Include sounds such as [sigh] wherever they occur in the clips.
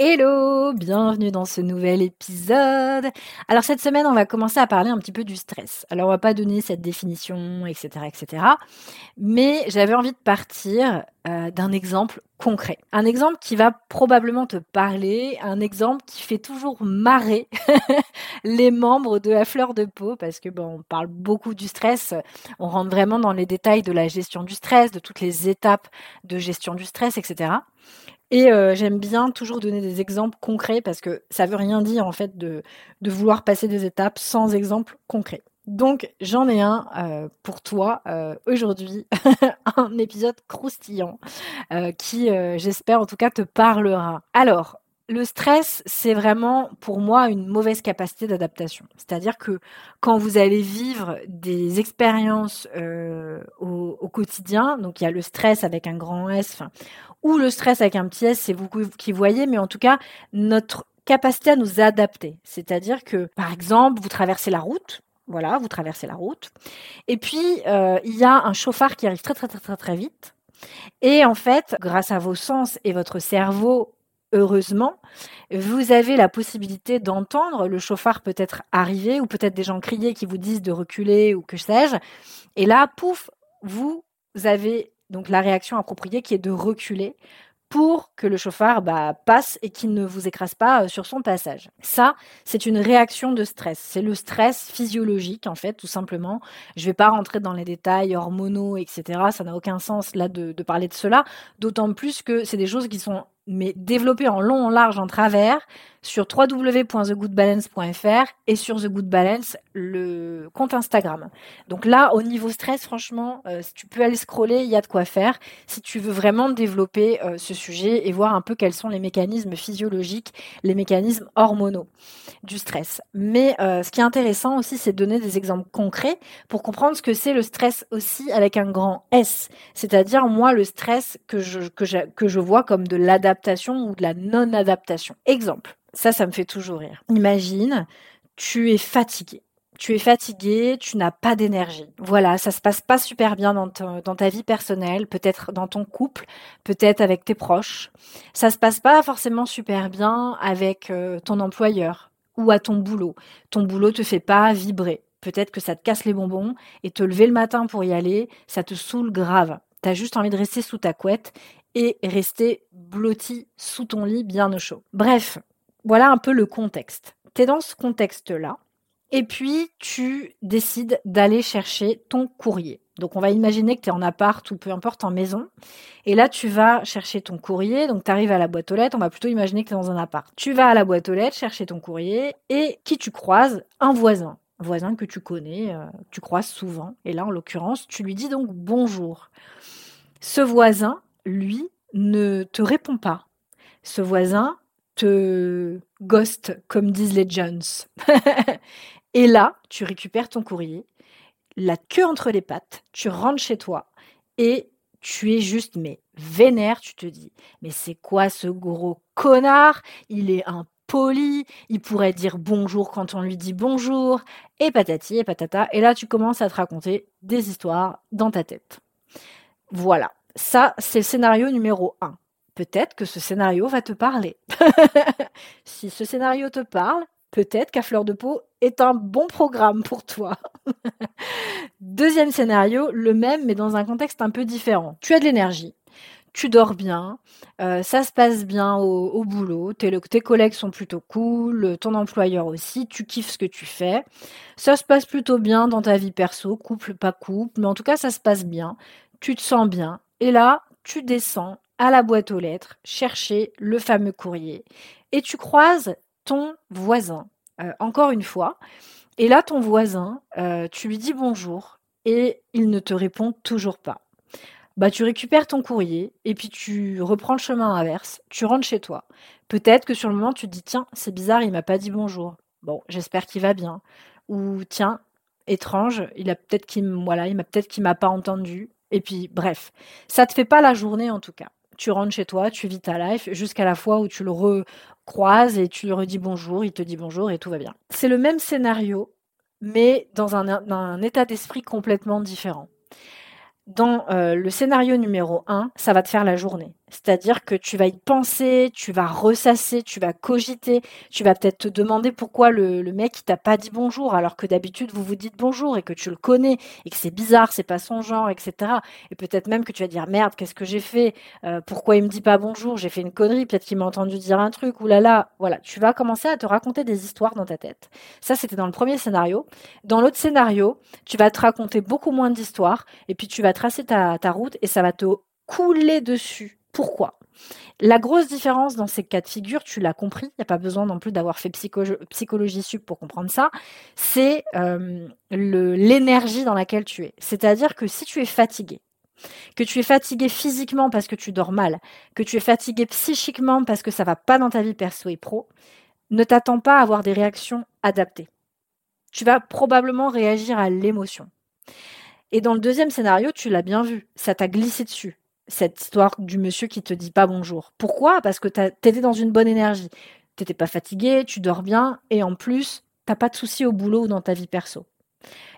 Hello, bienvenue dans ce nouvel épisode. Alors cette semaine, on va commencer à parler un petit peu du stress. Alors on va pas donner cette définition, etc., etc. Mais j'avais envie de partir euh, d'un exemple concret, un exemple qui va probablement te parler, un exemple qui fait toujours marrer [laughs] les membres de la fleur de peau parce que bon, on parle beaucoup du stress, on rentre vraiment dans les détails de la gestion du stress, de toutes les étapes de gestion du stress, etc. Et euh, j'aime bien toujours donner des exemples concrets parce que ça veut rien dire en fait de, vouloir passer des étapes sans exemple concret. Donc j'en ai un euh, pour toi euh, aujourd'hui, [laughs] un épisode croustillant qui j'espère en tout cas te parlera. Alors le stress, c'est vraiment pour moi une mauvaise capacité d'adaptation. C'est-à-dire que quand vous allez vivre des expériences au, au, quotidien, donc il y a le stress avec un grand S, ou le stress avec un petit s, c'est vous qui voyez, mais en tout cas, notre capacité à nous adapter. C'est-à-dire que, par exemple, vous traversez la route, voilà, vous traversez la route, et puis euh, il y a un chauffard qui arrive très très très très très vite, et en fait, grâce à vos sens et votre cerveau, heureusement, vous avez la possibilité d'entendre le chauffard peut-être arriver, ou peut-être des gens crier qui vous disent de reculer, ou que sais-je, et là, pouf, vous avez donc la réaction appropriée qui est de reculer pour que le chauffard bah, passe et qu'il ne vous écrase pas euh, sur son passage. Ça, c'est une réaction de stress. C'est le stress physiologique, en fait, tout simplement. Je ne vais pas rentrer dans les détails hormonaux, etc. Ça n'a aucun sens là de, de parler de cela, d'autant plus que c'est des choses qui sont mais développées en long, en large, en travers, sur www.thegoodbalance.fr et sur The Good Balance, le compte Instagram. Donc là, au niveau stress, franchement, euh, si tu peux aller scroller, il y a de quoi faire. Si tu veux vraiment développer euh, ce sujet et voir un peu quels sont les mécanismes physiologiques, les mécanismes hormonaux du stress. Mais euh, ce qui est intéressant aussi, c'est de donner des exemples concrets pour comprendre ce que c'est le stress aussi avec un grand S. C'est-à-dire, moi, le stress que je, que je, que je vois comme de l'adaptation ou de la non-adaptation. Exemple ça, ça me fait toujours rire. Imagine, tu es fatigué. Tu es fatigué, tu n'as pas d'énergie. Voilà, ça se passe pas super bien dans, ta vie personnelle, peut-être dans ton couple, peut-être avec tes proches. Ça se passe pas forcément super bien avec euh, ton employeur ou à ton boulot. Ton boulot te fait pas vibrer. Peut-être que ça te casse les bonbons et te lever le matin pour y aller, ça te saoule grave. T'as juste envie de rester sous ta couette et rester blotti sous ton lit bien au chaud. Bref, voilà un peu le contexte. Tu es dans ce contexte-là, et puis tu décides d'aller chercher ton courrier. Donc on va imaginer que tu es en appart ou peu importe en maison. Et là, tu vas chercher ton courrier. Donc tu arrives à la boîte aux lettres. On va plutôt imaginer que tu es dans un appart. Tu vas à la boîte aux lettres chercher ton courrier. Et qui tu croises? Un voisin. Un voisin que tu connais, euh, tu croises souvent. Et là, en l'occurrence, tu lui dis donc bonjour. Ce voisin, lui, ne te répond pas. Ce voisin te ghost, comme disent les Jones. [laughs] et là, tu récupères ton courrier, la queue entre les pattes, tu rentres chez toi et tu es juste, mais vénère, tu te dis, mais c'est quoi ce gros connard? Il est impoli, il pourrait dire bonjour quand on lui dit bonjour, et patati et patata, et là tu commences à te raconter des histoires dans ta tête. Voilà, ça c'est le scénario numéro 1 peut-être que ce scénario va te parler. [laughs] si ce scénario te parle, peut-être qu'à fleur de peau est un bon programme pour toi. [laughs] Deuxième scénario, le même mais dans un contexte un peu différent. Tu as de l'énergie, tu dors bien, euh, ça se passe bien au, boulot, tes, tes, collègues sont plutôt cool, ton employeur aussi, tu kiffes ce que tu fais, ça se passe plutôt bien dans ta vie perso, couple, pas couple, mais en tout cas ça se passe bien, tu te sens bien, et là tu descends à la boîte aux lettres, chercher le fameux courrier. Et tu croises ton voisin, euh, encore une fois. Et là, ton voisin, euh, tu lui dis bonjour et il ne te répond toujours pas. bah tu récupères ton courrier et puis tu reprends le chemin inverse, tu rentres chez toi. Peut-être que sur le moment tu te dis tiens, c'est bizarre, il m'a pas dit bonjour. Bon, j'espère qu'il va bien. Ou tiens, étrange, il a peut-être qu'il voilà, il m'a peut-être qu'il m'a pas entendu. Et puis bref, ça te fait pas la journée en tout cas. Tu rentres chez toi, tu vis ta life jusqu'à la fois où tu le recroises et tu lui redis bonjour, il te dit bonjour et tout va bien. C'est le même scénario, mais dans un, état d'esprit complètement différent dans euh, le scénario numéro 1, ça va te faire la journée. C'est-à-dire que tu vas y penser, tu vas ressasser, tu vas cogiter, tu vas peut-être te demander pourquoi le, mec il t'a pas dit bonjour alors que d'habitude vous vous dites bonjour et que tu le connais et que c'est bizarre, c'est pas son genre, etc. Et peut-être même que tu vas dire merde, qu'est-ce que j'ai fait? Euh, Pourquoi il me dit pas bonjour? J'ai fait une connerie, peut-être qu'il m'a entendu dire un truc, ou là là. Voilà, tu vas commencer à te raconter des histoires dans ta tête. Ça c'était dans le premier scénario. Dans l'autre scénario, tu vas te raconter beaucoup moins d'histoires et puis tu vas tracer ta, ta route et ça va te couler dessus pourquoi? La grosse différence dans ces cas de figure, tu l'as compris, il n'y a pas besoin non plus d'avoir fait psychologie sup pour comprendre ça, c'est euh, l'énergie dans laquelle tu es. C'est-à-dire que si tu es fatigué, que tu es fatigué physiquement parce que tu dors mal, que tu es fatigué psychiquement parce que ça va pas dans ta vie perso et pro, ne t'attends pas à avoir des réactions adaptées. Tu vas probablement réagir à l'émotion. Et dans le deuxième scénario, tu l'as bien vu, ça t'a glissé dessus cette histoire du monsieur qui te dit pas bonjour. Pourquoi? Parce que t'étais dans une bonne énergie. T'étais pas fatigué, tu dors bien, et en plus, t'as pas de soucis au boulot ou dans ta vie perso.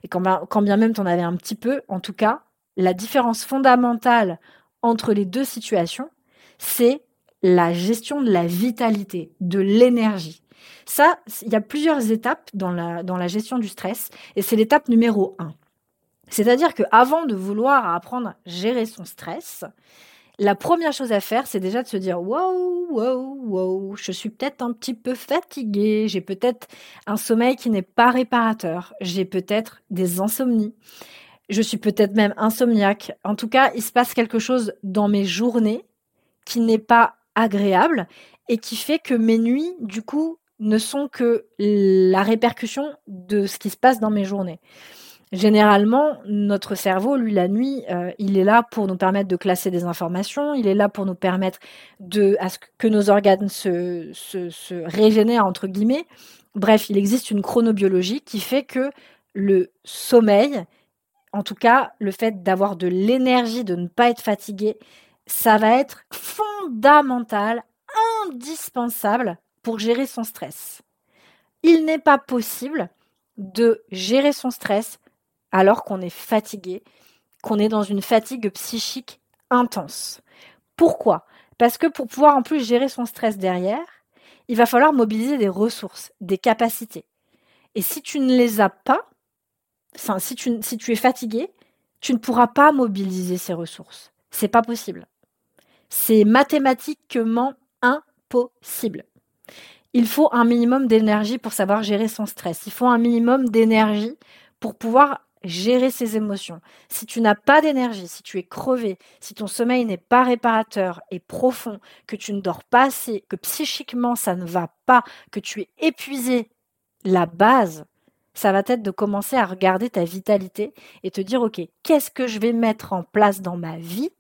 Et quand bien, même t'en avais un petit peu, en tout cas, la différence fondamentale entre les deux situations, c'est la gestion de la vitalité, de l'énergie. Ça, il y a plusieurs étapes dans la, dans la gestion du stress, et c'est l'étape numéro un. C'est-à-dire qu'avant de vouloir apprendre à gérer son stress, la première chose à faire, c'est déjà de se dire wow, wow, wow, je suis peut-être un petit peu fatiguée, j'ai peut-être un sommeil qui n'est pas réparateur, j'ai peut-être des insomnies, je suis peut-être même insomniaque. En tout cas, il se passe quelque chose dans mes journées qui n'est pas agréable et qui fait que mes nuits, du coup, ne sont que la répercussion de ce qui se passe dans mes journées. Généralement, notre cerveau, lui, la nuit, euh, il est là pour nous permettre de classer des informations, il est là pour nous permettre de, à ce que nos organes se, se, se régénèrent, entre guillemets. Bref, il existe une chronobiologie qui fait que le sommeil, en tout cas, le fait d'avoir de l'énergie, de ne pas être fatigué, ça va être fondamental, indispensable pour gérer son stress. Il n'est pas possible de gérer son stress alors qu'on est fatigué, qu'on est dans une fatigue psychique intense. Pourquoi? Parce que pour pouvoir en plus gérer son stress derrière, il va falloir mobiliser des ressources, des capacités. Et si tu ne les as pas, si tu, si tu es fatigué, tu ne pourras pas mobiliser ces ressources. C'est pas possible. C'est mathématiquement impossible. Il faut un minimum d'énergie pour savoir gérer son stress. Il faut un minimum d'énergie pour pouvoir gérer ses émotions. Si tu n'as pas d'énergie, si tu es crevé, si ton sommeil n'est pas réparateur et profond, que tu ne dors pas assez, que psychiquement ça ne va pas, que tu es épuisé, la base, ça va être de commencer à regarder ta vitalité et te dire, OK, qu'est-ce que je vais mettre en place dans ma vie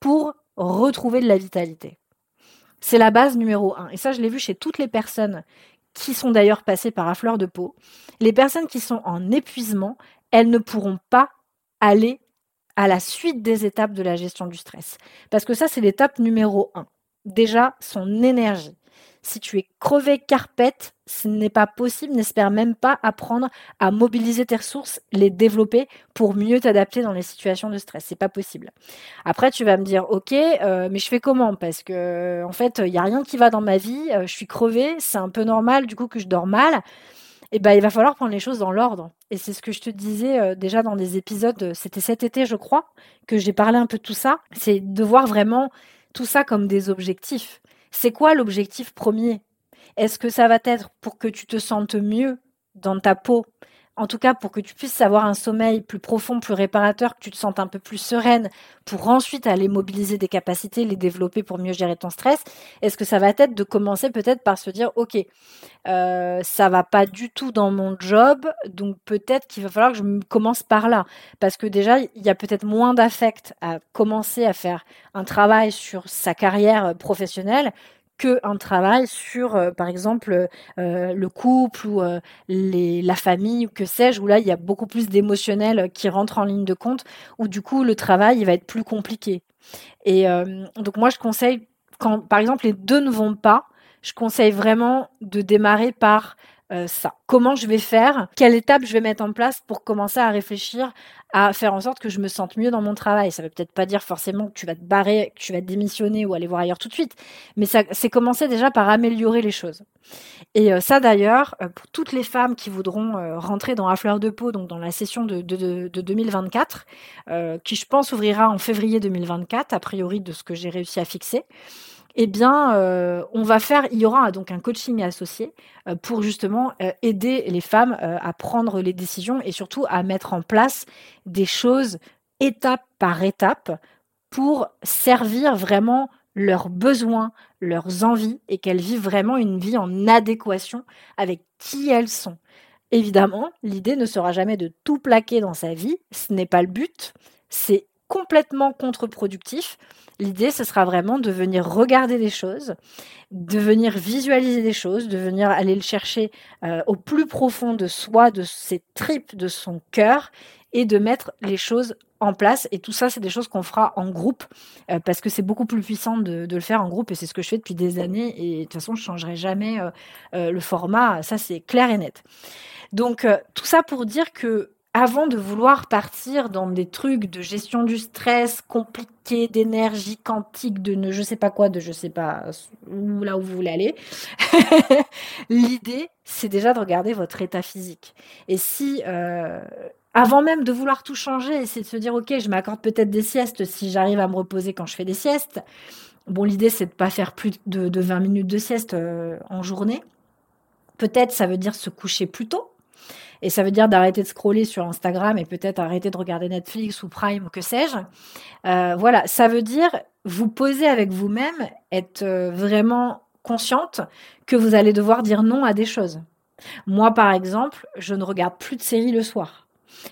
pour retrouver de la vitalité? C'est la base numéro un. Et ça, je l'ai vu chez toutes les personnes qui sont d'ailleurs passées par à fleur de peau. Les personnes qui sont en épuisement, elles ne pourront pas aller à la suite des étapes de la gestion du stress. Parce que ça, c'est l'étape numéro un. Déjà, son énergie. Si tu es crevé carpette, ce n'est pas possible, n'espère même pas apprendre à mobiliser tes ressources, les développer pour mieux t'adapter dans les situations de stress. C'est pas possible. Après, tu vas me dire, ok, euh, mais je fais comment? Parce que en fait, il y a rien qui va dans ma vie. Euh, je suis crevé, c'est un peu normal du coup que je dors mal eh ben, il va falloir prendre les choses dans l'ordre. Et c'est ce que je te disais euh, déjà dans des épisodes, euh, c'était cet été, je crois, que j'ai parlé un peu de tout ça. C'est de voir vraiment tout ça comme des objectifs. C'est quoi l'objectif premier? Est-ce que ça va être pour que tu te sentes mieux dans ta peau? En tout cas pour que tu puisses avoir un sommeil plus profond, plus réparateur, que tu te sentes un peu plus sereine, pour ensuite aller mobiliser des capacités, les développer pour mieux gérer ton stress, est-ce que ça va être de commencer peut-être par se dire, ok, euh, ça va pas du tout dans mon job, donc peut-être qu'il va falloir que je commence par là, parce que déjà il y a peut-être moins d'affect à commencer à faire un travail sur sa carrière professionnelle qu'un travail sur, euh, par exemple, euh, le couple ou euh, les, la famille ou que sais-je, où là, il y a beaucoup plus d'émotionnel qui rentre en ligne de compte, où du coup, le travail, il va être plus compliqué. Et donc, moi, je conseille, quand, par exemple, les deux ne vont pas, je conseille vraiment de démarrer par euh, ça. Comment je vais faire? Quelle étape je vais mettre en place pour commencer à réfléchir à faire en sorte que je me sente mieux dans mon travail? Ça veut peut-être pas dire forcément que tu vas te barrer, que tu vas te démissionner ou aller voir ailleurs tout de suite, mais ça, c'est commencer déjà par améliorer les choses. Et euh, ça d'ailleurs, euh, pour toutes les femmes qui voudront rentrer dans la fleur de peau, donc dans la session de, de 2024, qui je pense ouvrira en février 2024, a priori de ce que j'ai réussi à fixer eh bien, euh, on va faire, il y aura donc un coaching associé euh, pour justement euh, aider les femmes à prendre les décisions et surtout à mettre en place des choses étape par étape pour servir vraiment leurs besoins, leurs envies et qu'elles vivent vraiment une vie en adéquation avec qui elles sont. Évidemment, l'idée ne sera jamais de tout plaquer dans sa vie, ce n'est pas le but, c'est complètement contre-productif. L'idée, ce sera vraiment de venir regarder des choses, de venir visualiser des choses, de venir aller le chercher euh, au plus profond de soi, de ses tripes, de son cœur, et de mettre les choses en place. Et tout ça, c'est des choses qu'on fera en groupe, euh, parce que c'est beaucoup plus puissant de, le faire en groupe, et c'est ce que je fais depuis des années. Et de toute façon, je changerai jamais euh, le format. Ça, c'est clair et net. Donc, tout ça pour dire que avant de vouloir partir dans des trucs de gestion du stress compliqués, d'énergie quantique, de ne je sais pas quoi, de je sais pas où là où vous voulez aller, [laughs] l'idée c'est déjà de regarder votre état physique. Et si euh, avant même de vouloir tout changer, c'est de se dire ok, je m'accorde peut-être des siestes si j'arrive à me reposer quand je fais des siestes. Bon, l'idée c'est de pas faire plus de, 20 minutes de sieste euh, en journée. Peut-être ça veut dire se coucher plus tôt et ça veut dire d'arrêter de scroller sur Instagram et peut-être arrêter de regarder Netflix ou Prime ou que sais-je. Euh, voilà, ça veut dire vous poser avec vous-même, être euh, vraiment consciente que vous allez devoir dire non à des choses. Moi, par exemple, je ne regarde plus de séries le soir.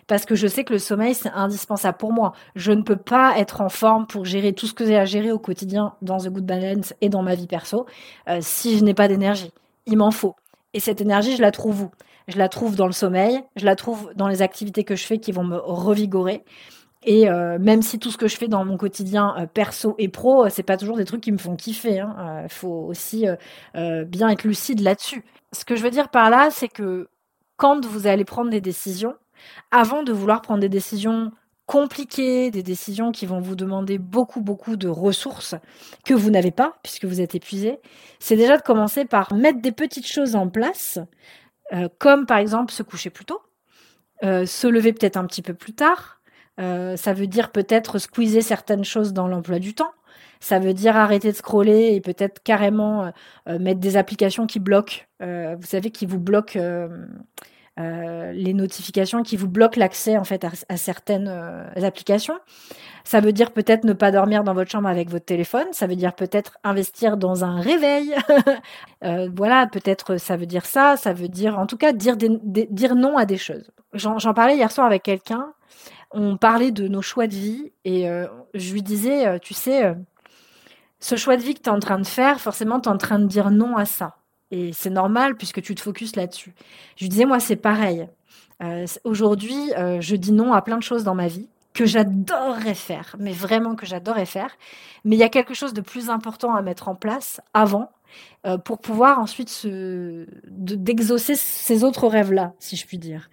Parce que je sais que le sommeil, c'est indispensable pour moi. Je ne peux pas être en forme pour gérer tout ce que j'ai à gérer au quotidien dans The Good Balance et dans ma vie perso euh, si je n'ai pas d'énergie. Il m'en faut. Et cette énergie, je la trouve où? Je la trouve dans le sommeil, je la trouve dans les activités que je fais qui vont me revigorer. Et euh, même si tout ce que je fais dans mon quotidien euh, perso et pro, euh, c'est pas toujours des trucs qui me font kiffer. Il hein. faut aussi bien être lucide là-dessus. Ce que je veux dire par là, c'est que quand vous allez prendre des décisions, avant de vouloir prendre des décisions compliquées, des décisions qui vont vous demander beaucoup, beaucoup de ressources que vous n'avez pas, puisque vous êtes épuisé, c'est déjà de commencer par mettre des petites choses en place euh, comme par exemple se coucher plus tôt, euh, se lever peut-être un petit peu plus tard. Euh, ça veut dire peut-être squeezer certaines choses dans l'emploi du temps. Ça veut dire arrêter de scroller et peut-être carrément mettre des applications qui bloquent. vous savez, qui vous bloquent les notifications, qui vous bloquent l'accès en fait à certaines applications. Ça veut dire peut-être ne pas dormir dans votre chambre avec votre téléphone. Ça veut dire peut-être investir dans un réveil. [laughs] euh, voilà, peut-être ça veut dire ça. Ça veut dire, en tout cas, dire, dire non à des choses. J'en parlais hier soir avec quelqu'un. On parlait de nos choix de vie et euh, je lui disais, euh, tu sais, euh, ce choix de vie que tu es en train de faire, forcément, tu es en train de dire non à ça. Et c'est normal puisque tu te focuses là-dessus. Je disais, moi, c'est pareil. Euh, Aujourd'hui, je dis non à plein de choses dans ma vie que j'adorerais faire, mais vraiment que j'adorerais faire. Mais il y a quelque chose de plus important à mettre en place avant euh, pour pouvoir ensuite d'exaucer ces autres rêves-là, si je puis dire.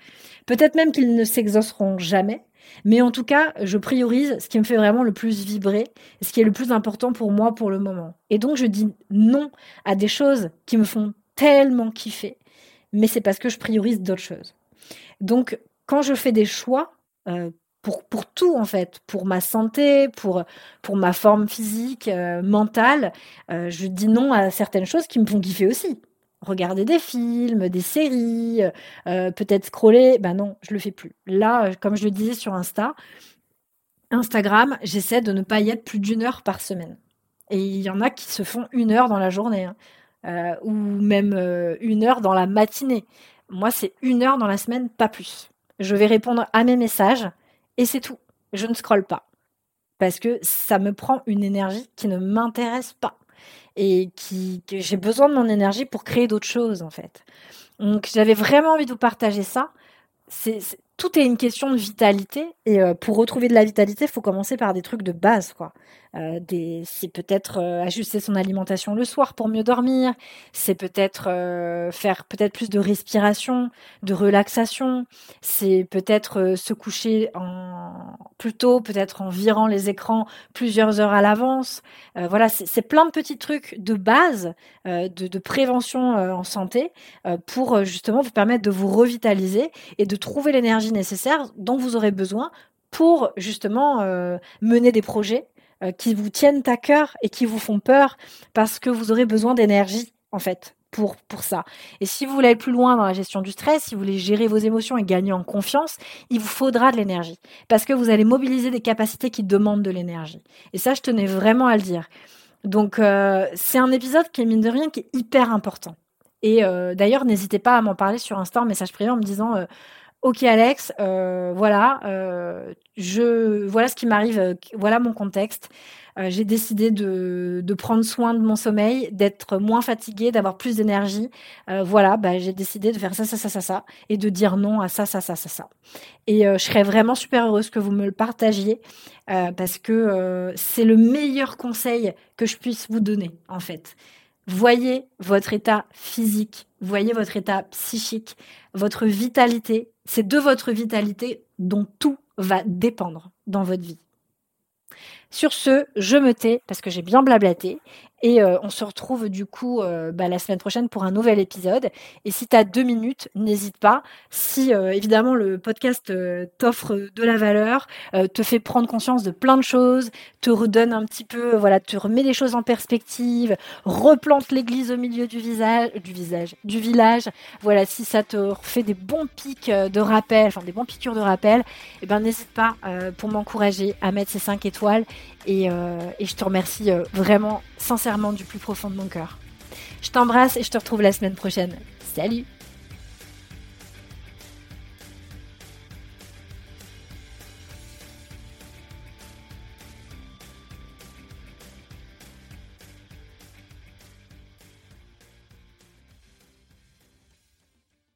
Peut-être même qu'ils ne s'exauceront jamais, mais en tout cas, je priorise ce qui me fait vraiment le plus vibrer, ce qui est le plus important pour moi pour le moment. Et donc, je dis non à des choses qui me font tellement kiffer, mais c'est parce que je priorise d'autres choses. Donc, quand je fais des choix, euh, pour, pour tout en fait, pour ma santé, pour, pour ma forme physique, euh, mentale. Euh, je dis non à certaines choses qui me font kiffer aussi. Regarder des films, des séries, euh, peut-être scroller. Ben non, je le fais plus. Là, euh, comme je le disais sur Insta, Instagram, j'essaie de ne pas y être plus d'une heure par semaine. Et il y en a qui se font une heure dans la journée, hein. euh, ou même une heure dans la matinée. Moi, c'est une heure dans la semaine, pas plus. Je vais répondre à mes messages et c'est tout. Je ne scrolle pas. Parce que ça me prend une énergie qui ne m'intéresse pas et qui, que j'ai besoin de mon énergie pour créer d'autres choses en fait. Donc j'avais vraiment envie de vous partager ça. Tout est une question de vitalité et euh, pour retrouver de la vitalité, il faut commencer par des trucs de base quoi. Euh, c'est peut-être euh, ajuster son alimentation le soir pour mieux dormir. C'est peut-être faire peut-être plus de respiration, de relaxation. C'est peut-être se coucher en plus tôt, peut-être en virant les écrans plusieurs heures à l'avance. voilà, c'est plein de petits trucs de base de, de, prévention en santé pour justement vous permettre de vous revitaliser et de trouver l'énergie nécessaire dont vous aurez besoin pour justement mener des projets euh, qui vous tiennent à cœur et qui vous font peur parce que vous aurez besoin d'énergie, en fait, pour, pour ça. Et si vous voulez aller plus loin dans la gestion du stress, si vous voulez gérer vos émotions et gagner en confiance, il vous faudra de l'énergie. Parce que vous allez mobiliser des capacités qui demandent de l'énergie. Et ça, je tenais vraiment à le dire. Donc, euh, c'est un épisode qui est, mine de rien, qui est hyper important. Et euh, d'ailleurs, n'hésitez pas à m'en parler sur Insta en message privé en me disant Ok Alex, euh, voilà, euh, je voilà ce qui m'arrive, euh, voilà mon contexte. j'ai décidé de, de, prendre soin de mon sommeil, d'être moins fatiguée, d'avoir plus d'énergie. voilà, bah, j'ai décidé de faire ça, ça, ça, ça, ça, et de dire non à ça, ça, ça, ça, ça. Et je serais vraiment super heureuse que vous me le partagiez parce que c'est le meilleur conseil que je puisse vous donner en fait. Voyez votre état physique, voyez votre état psychique, votre vitalité. C'est de votre vitalité dont tout va dépendre dans votre vie. Sur ce, je me tais parce que j'ai bien blablaté et euh, on se retrouve du coup euh, bah, la semaine prochaine pour un nouvel épisode. Et si tu as deux minutes, n'hésite pas. Si euh, évidemment le podcast t'offre de la valeur, te fait prendre conscience de plein de choses, te redonne un petit peu, voilà, te remet les choses en perspective, replante l'église au milieu du visage, du visage, du village. Voilà, si ça te fait des bons pics de rappel, enfin des bons piqûres de rappel, eh ben n'hésite pas pour m'encourager à mettre ces 5 étoiles et, et je te remercie vraiment sincèrement du plus profond de mon cœur. Je t'embrasse et je te retrouve la semaine prochaine. Salut